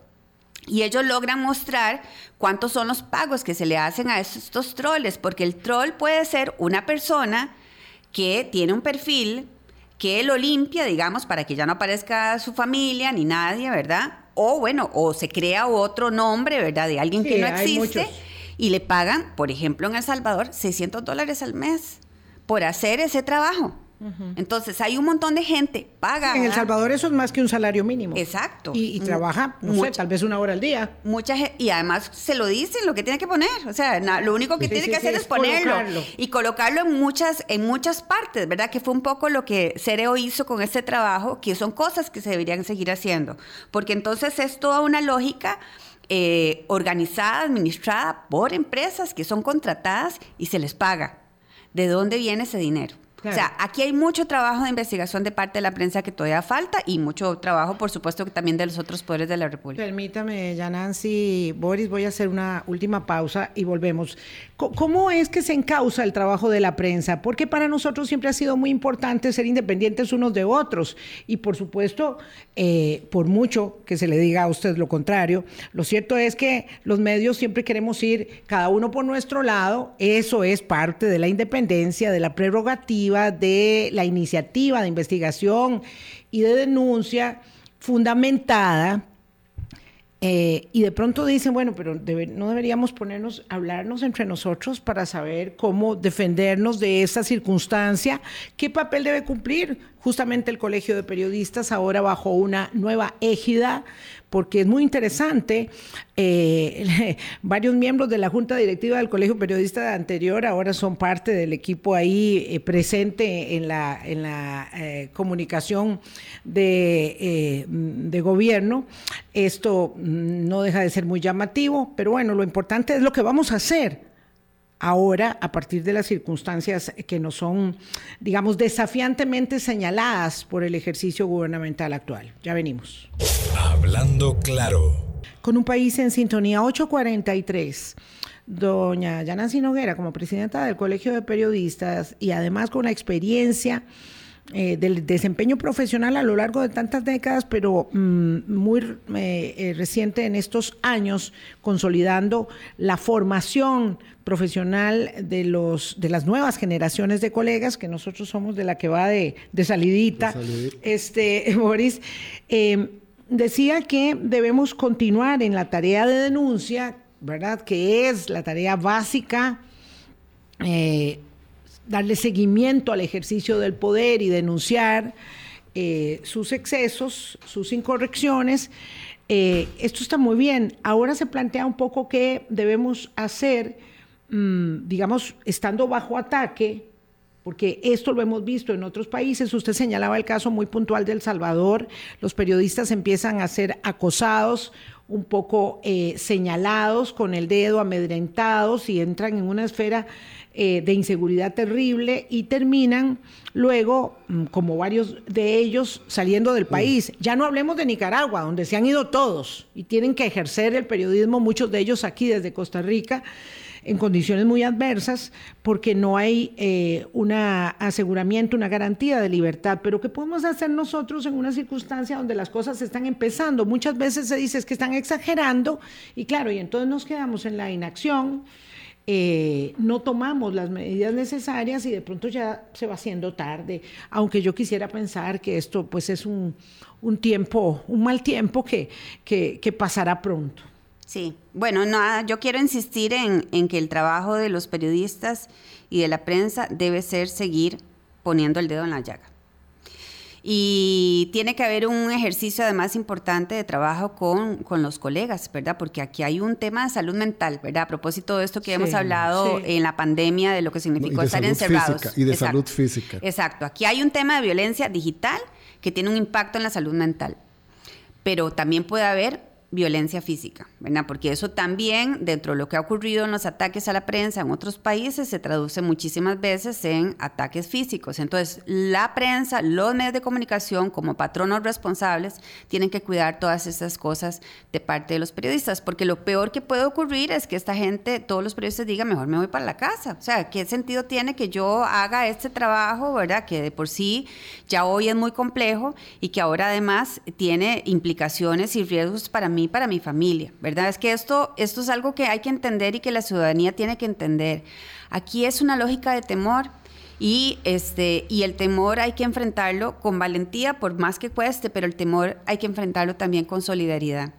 Y ellos logran mostrar cuántos son los pagos que se le hacen a estos troles, porque el troll puede ser una persona que tiene un perfil que lo limpia, digamos, para que ya no aparezca su familia ni nadie, ¿verdad? O bueno, o se crea otro nombre, ¿verdad? De alguien que no existe y le pagan, por ejemplo, en El Salvador, 600 dólares al mes por hacer ese trabajo. Entonces, hay un montón de gente paga. En El Salvador eso es más que un salario mínimo. Exacto. Y, trabaja, no sé, tal vez una hora al día. Mucha y además se lo dicen lo que tiene que poner. O sea, lo único que tiene que hacer es, ponerlo. Y colocarlo en muchas, en muchas partes, ¿verdad? Que fue un poco lo que Cereo hizo con este trabajo, que son cosas que se deberían seguir haciendo. Porque entonces es toda una lógica eh, organizada, administrada por empresas que son contratadas y se les paga. ¿De dónde viene ese dinero? O sea, aquí hay mucho trabajo de investigación de parte de la prensa que todavía falta y mucho trabajo, por supuesto, que también de los otros poderes de la República. Permítame, ya Nancy, Boris, voy a hacer una última pausa y volvemos. ¿Cómo es que se encausa el trabajo de la prensa? Porque para nosotros siempre ha sido muy importante ser independientes unos de otros. Y por supuesto, eh, por mucho que se le diga a usted lo contrario, lo cierto es que los medios siempre queremos ir cada uno por nuestro lado. Eso es parte de la independencia, de la prerrogativa, de la iniciativa de investigación y de denuncia fundamentada eh, y de pronto dicen, bueno, pero no deberíamos ponernos, hablarnos entre nosotros para saber cómo defendernos de esta circunstancia. ¿Qué papel debe cumplir? Justamente el Colegio de Periodistas ahora bajo una nueva égida porque es muy interesante. Eh, varios miembros de la Junta Directiva del Colegio Periodista anterior ahora son parte del equipo ahí eh, presente en la, en la eh, comunicación de, de gobierno. Esto mm, no deja de ser muy llamativo, pero bueno, lo importante es lo que vamos a hacer ahora a partir de las circunstancias que nos son, digamos, desafiantemente señaladas por el ejercicio gubernamental actual. Ya venimos. Hablando claro. Con un país en sintonía 843 doña Yanancy Noguera como presidenta del Colegio de Periodistas y además con la experiencia eh, del desempeño profesional a lo largo de tantas décadas, pero mm, muy eh, eh, reciente en estos años, consolidando la formación profesional de los de las nuevas generaciones de colegas, que nosotros somos de la que va de, salidita. Este, Boris, decía que debemos continuar en la tarea de denuncia, ¿verdad? Que es la tarea básica darle seguimiento al ejercicio del poder y denunciar eh, sus excesos, sus incorrecciones. Eh, esto está muy bien. Ahora se plantea un poco qué debemos hacer, mm, digamos, estando bajo ataque, porque esto lo hemos visto en otros países. Usted señalaba el caso muy puntual de El Salvador. Los periodistas empiezan a ser acosados, un poco eh, señalados con el dedo, amedrentados y entran en una esfera eh, de inseguridad terrible y terminan luego, mm, como varios de ellos, saliendo del país. Ya no hablemos de Nicaragua, donde se han ido todos y tienen que ejercer el periodismo, muchos de ellos aquí desde Costa Rica en condiciones muy adversas porque no hay eh, un aseguramiento, una garantía de libertad. Pero ¿qué podemos hacer nosotros en una circunstancia donde las cosas están empezando? Muchas veces se dice que están exagerando y claro, y entonces nos quedamos en la inacción eh, no tomamos las medidas necesarias y de pronto ya se va haciendo tarde, aunque yo quisiera pensar que esto pues es un, tiempo, un mal tiempo que, que, pasará pronto. Sí, bueno, nada, yo quiero insistir en, en que el trabajo de los periodistas y de la prensa debe ser seguir poniendo el dedo en la llaga. Y tiene que haber un ejercicio además importante de trabajo con, con, los colegas, ¿verdad? Porque aquí hay un tema de salud mental, ¿verdad? A propósito de esto que hemos hablado en la pandemia, de lo que significó estar encerrados. y de salud física. Exacto. Aquí hay un tema de violencia digital que tiene un impacto en la salud mental. Pero también puede haber violencia física, ¿verdad? Porque eso también, dentro de lo que ha ocurrido en los ataques a la prensa en otros países, se traduce muchísimas veces en ataques físicos. Entonces, la prensa, los medios de comunicación, como patronos responsables, tienen que cuidar todas esas cosas de parte de los periodistas, porque lo peor que puede ocurrir es que esta gente, todos los periodistas digan, mejor me voy para la casa. O sea, ¿qué sentido tiene que yo haga este trabajo, ¿verdad? Que de por sí ya hoy es muy complejo y que ahora además tiene implicaciones y riesgos para mí para mi familia, ¿verdad? Es que esto, esto es algo que hay que entender y que la ciudadanía tiene que entender. Aquí es una lógica de temor Y, este, y el temor hay que enfrentarlo con valentía, por más que cueste, pero el temor hay que enfrentarlo también con solidaridad.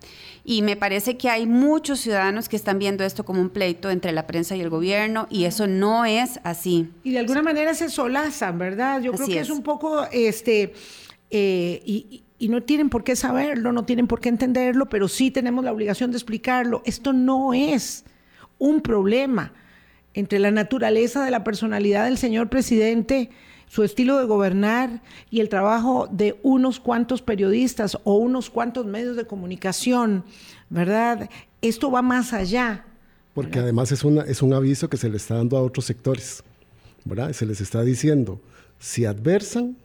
Y me parece que hay muchos ciudadanos que están viendo esto como un pleito entre la prensa y el gobierno, y eso no es así. Y de alguna manera se solazan, ¿verdad? Yo creo que es. un poco, este, eh, y, y no tienen por qué saberlo, no tienen por qué entenderlo, pero sí tenemos la obligación de explicarlo. Esto no es un problema entre la naturaleza de la personalidad del señor presidente, su estilo de gobernar y el trabajo de unos cuantos periodistas o unos cuantos medios de comunicación, ¿verdad? Esto va más allá. Porque además es, es un aviso que se le está dando a otros sectores, ¿verdad? Se les está diciendo, si adversan,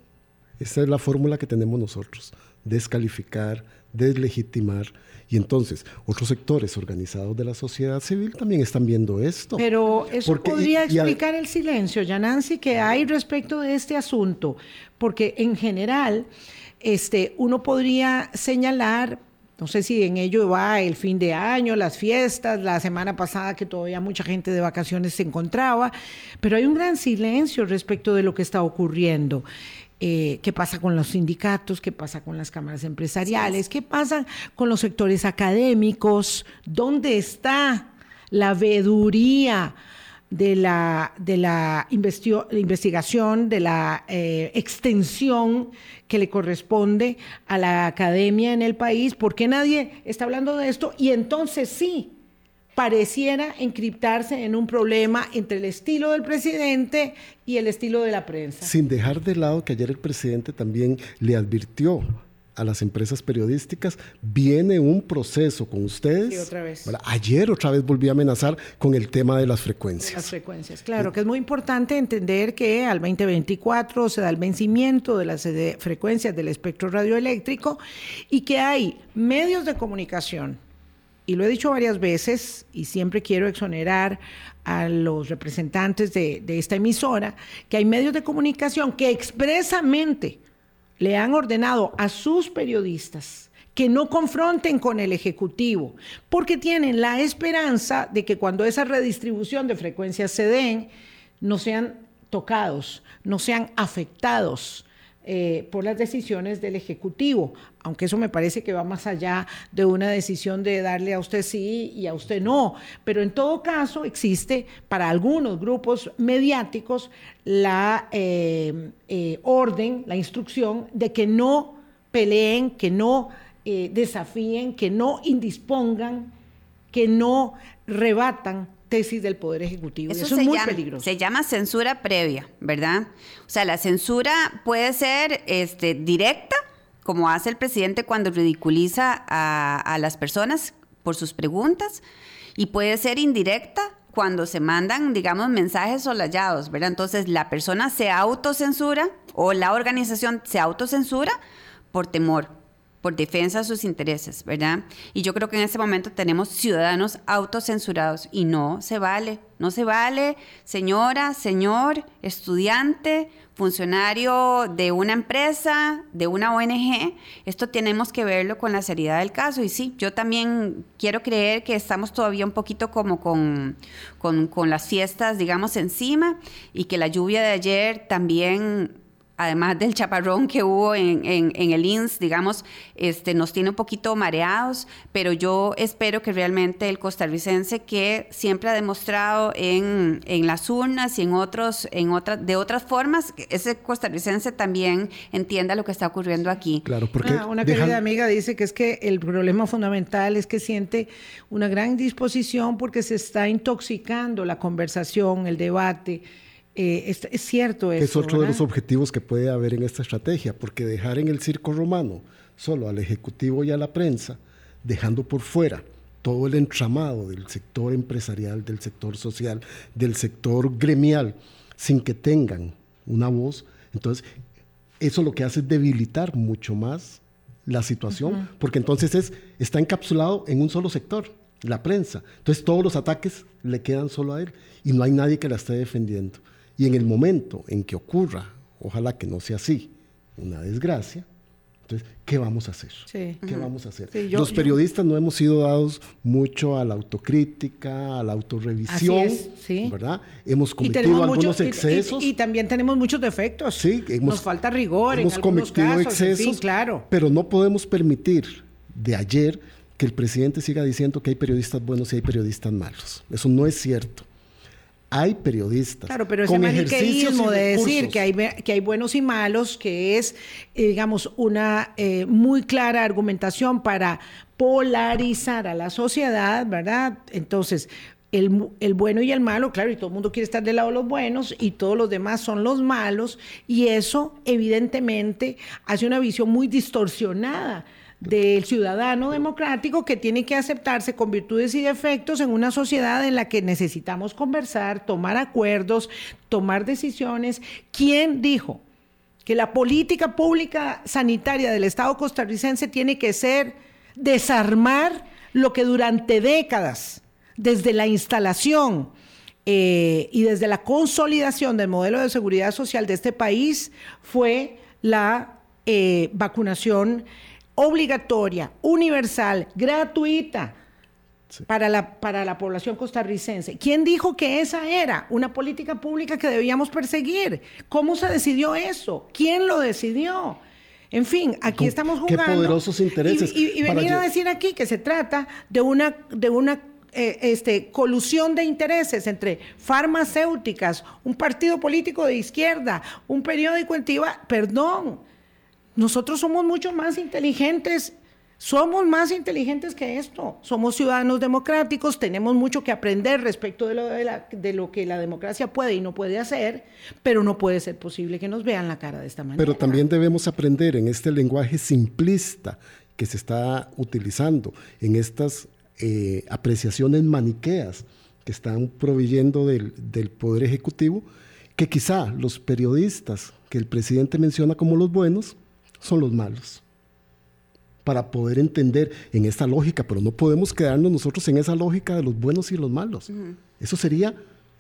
esta es la fórmula que tenemos nosotros, descalificar, deslegitimar, y entonces, otros sectores organizados de la sociedad civil también están viendo esto. Pero eso podría explicar el silencio, ya Nancy, que hay respecto de este asunto, porque en general, este, uno podría señalar no sé si en ello va el fin de año, las fiestas, la semana pasada que todavía mucha gente de vacaciones se encontraba, pero hay un gran silencio respecto de lo que está ocurriendo. Eh, qué pasa con los sindicatos, qué pasa con las cámaras empresariales, qué pasa con los sectores académicos, dónde está la veeduría de la, de la investigación, de la eh, extensión que le corresponde a la academia en el país, ¿por qué nadie está hablando de esto? Y entonces sí, pareciera encriptarse en un problema entre el estilo del presidente y el estilo de la prensa. Sin dejar de lado que ayer el presidente también le advirtió a las empresas periodísticas, viene un proceso con ustedes. Sí, otra vez. Ayer otra vez volví a amenazar con el tema de las frecuencias. las frecuencias, claro, que es muy importante entender que al 2024 se da el vencimiento de las frecuencias del espectro radioeléctrico y que hay medios de comunicación y lo he dicho varias veces y siempre quiero exonerar a los representantes de, esta emisora, que hay medios de comunicación que expresamente le han ordenado a sus periodistas que no confronten con el Ejecutivo, porque tienen la esperanza de que cuando esa redistribución de frecuencias se den, no sean tocados, no sean afectados eh, por las decisiones del Ejecutivo, aunque eso me parece que va más allá de una decisión de darle a usted sí y a usted no. Pero en todo caso existe para algunos grupos mediáticos la eh, eh, orden, la instrucción de que no peleen, que no desafíen, que no indispongan, que no rebatan tesis del Poder Ejecutivo. Eso, es muy peligroso. Se llama censura previa, ¿verdad? O sea, la censura puede ser este, directa, como hace el presidente cuando ridiculiza a, a las personas por sus preguntas, y puede ser indirecta cuando se mandan, digamos, mensajes solayados, ¿verdad? Entonces, la persona se autocensura o la organización se autocensura por temor por defensa de sus intereses, ¿verdad? Y yo creo que en este momento tenemos ciudadanos autocensurados y no se vale, no se vale, señora, señor, estudiante, funcionario de una empresa, de una ONG, esto tenemos que verlo con la seriedad del caso. Y sí, yo también quiero creer que estamos todavía un poquito como con, con, con las fiestas, digamos, encima y que la lluvia de ayer también además del chaparrón que hubo en, el INS, digamos, este, nos tiene un poquito mareados, pero yo espero que realmente el costarricense que siempre ha demostrado en, las urnas y en otros, en otras, de otras formas, ese costarricense también entienda lo que está ocurriendo aquí. Claro, porque ah, una querida amiga dice que es que el problema fundamental es que siente una gran disposición porque se está intoxicando la conversación, el debate eh, es, cierto eso. Es otro de los objetivos que puede haber en esta estrategia, porque dejar en el circo romano solo al Ejecutivo y a la prensa, dejando por fuera todo el entramado del sector empresarial, del sector social, del sector gremial, sin que tengan una voz, entonces eso lo que hace es debilitar mucho más la situación, porque entonces es, está encapsulado en un solo sector, la prensa. Entonces todos los ataques le quedan solo a él y no hay nadie que la esté defendiendo. Y en el momento en que ocurra, ojalá que no sea así, una desgracia, Entonces, ¿qué vamos a hacer? ¿Qué vamos a hacer? Los periodistas no hemos sido dados mucho a la autocrítica, a la autorrevisión, ¿verdad? Hemos cometido algunos excesos. Y, también tenemos muchos defectos. Sí, nos falta rigor hemos en cometido excesos, claro. Pero no podemos permitir de ayer que el presidente siga diciendo que hay periodistas buenos y hay periodistas malos. Eso no es cierto hay periodistas. Claro, pero ese maniqueísmo de decir que hay, que hay buenos y malos, que es, eh, digamos, una eh, muy clara argumentación para polarizar a la sociedad, ¿verdad? Entonces, el, el, bueno y el malo, claro, y todo el mundo quiere estar del lado de los buenos y todos los demás son los malos, y eso evidentemente hace una visión muy distorsionada del ciudadano democrático que tiene que aceptarse con virtudes y defectos en una sociedad en la que necesitamos conversar, tomar acuerdos, tomar decisiones. ¿Quién dijo que la política pública sanitaria del Estado costarricense tiene que ser desarmar lo que durante décadas, desde la instalación, eh, y desde la consolidación del modelo de seguridad social de este país fue la eh, vacunación obligatoria, universal, gratuita para, la, para la población costarricense. ¿Quién dijo que esa era una política pública que debíamos perseguir? ¿Cómo se decidió eso? ¿Quién lo decidió? En fin, aquí estamos jugando. Qué poderosos intereses. Y, venir a decir aquí que se trata de una, de una eh, este, colusión de intereses entre farmacéuticas, un partido político de izquierda, un periódico en perdón, nosotros somos mucho más inteligentes. Somos más inteligentes que esto. Somos ciudadanos democráticos, tenemos mucho que aprender respecto de lo, de, lo, que la democracia puede y no puede hacer, pero no puede ser posible que nos vean la cara de esta manera. Pero también debemos aprender en este lenguaje simplista que se está utilizando, en estas eh, apreciaciones maniqueas que están proveyendo del, del Poder Ejecutivo, que quizá los periodistas que el presidente menciona como los buenos, son los malos. Para poder entender en esta lógica, pero no podemos quedarnos nosotros en esa lógica de los buenos y los malos. Eso sería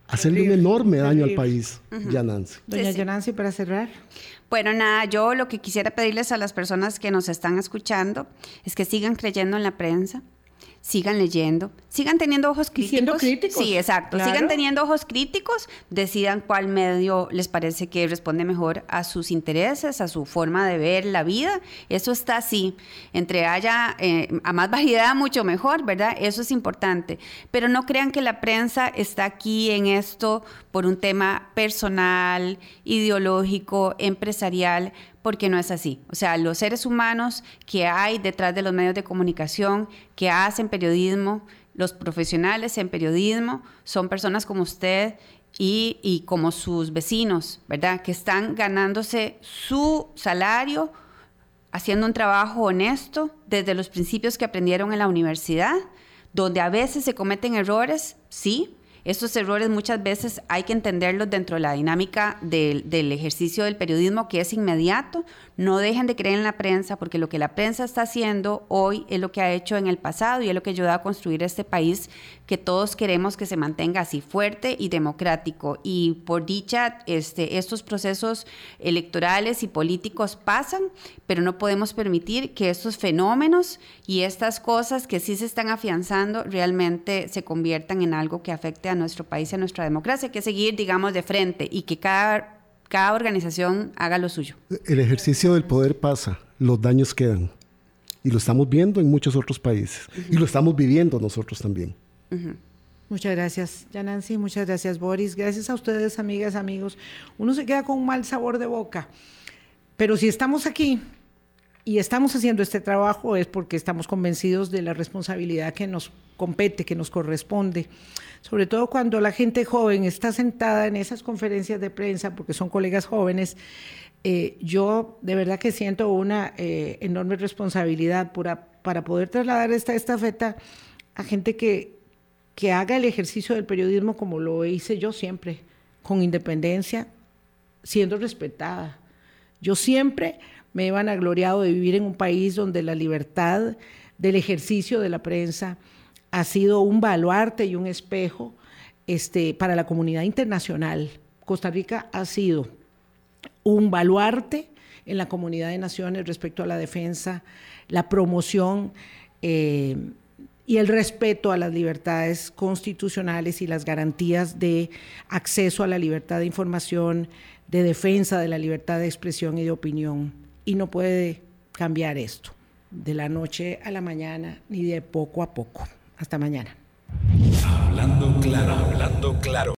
hacerle un enorme daño al país, Yanansi. Doña Yanansi, para cerrar. Bueno, nada, yo lo que quisiera pedirles a las personas que nos están escuchando es que sigan creyendo en la prensa, sigan leyendo, sigan teniendo ojos críticos. críticos. Sí, exacto. Sigan teniendo ojos críticos, decidan cuál medio les parece que responde mejor a sus intereses, a su forma de ver la vida. Eso está así. Entre haya eh, a más variedad, mucho mejor, ¿verdad? Eso es importante. Pero no crean que la prensa está aquí en esto por un tema personal, ideológico, empresarial porque no es así. O sea, los seres humanos que hay detrás de los medios de comunicación, que hacen periodismo, los profesionales en periodismo, son personas como usted y, como sus vecinos, ¿verdad? Que están ganándose su salario, haciendo un trabajo honesto desde los principios que aprendieron en la universidad, donde a veces se cometen errores, sí, estos errores muchas veces hay que entenderlos dentro de la dinámica del, ejercicio del periodismo que es inmediato. No dejen de creer en la prensa porque lo que la prensa está haciendo hoy es lo que ha hecho en el pasado y es lo que ayuda a construir este país que todos queremos que se mantenga así fuerte y democrático. Y por dicha, este, estos procesos electorales y políticos pasan, pero no podemos permitir que estos fenómenos y estas cosas que sí se están afianzando realmente se conviertan en algo que afecte a nuestro país y a nuestra democracia. Que seguir, digamos, de frente y que cada cada organización haga lo suyo. El ejercicio del poder pasa, los daños quedan. Y lo estamos viendo en muchos otros países. Y lo estamos viviendo nosotros también. Muchas gracias, Yanansi. Muchas gracias, Boris. Gracias a ustedes, amigas, amigos. Uno se queda con un mal sabor de boca. Pero si estamos aquí y estamos haciendo este trabajo es porque estamos convencidos de la responsabilidad que nos compete, que nos corresponde sobre todo cuando la gente joven está sentada en esas conferencias de prensa, porque son colegas jóvenes, eh, yo de verdad que siento una eh, enorme responsabilidad para poder trasladar esta estafeta a gente que, que haga el ejercicio del periodismo como lo hice yo siempre, con independencia, siendo respetada. Yo siempre me he vanagloriado de vivir en un país donde la libertad del ejercicio de la prensa, ha sido un baluarte y un espejo este, para la comunidad internacional. Costa Rica ha sido un baluarte en la comunidad de naciones respecto a la defensa, la promoción eh, y el respeto a las libertades constitucionales y las garantías de acceso a la libertad de información, de defensa de la libertad de expresión y de opinión. Y no puede cambiar esto de la noche a la mañana ni de poco a poco. Hasta mañana. Hablando claro, hablando claro.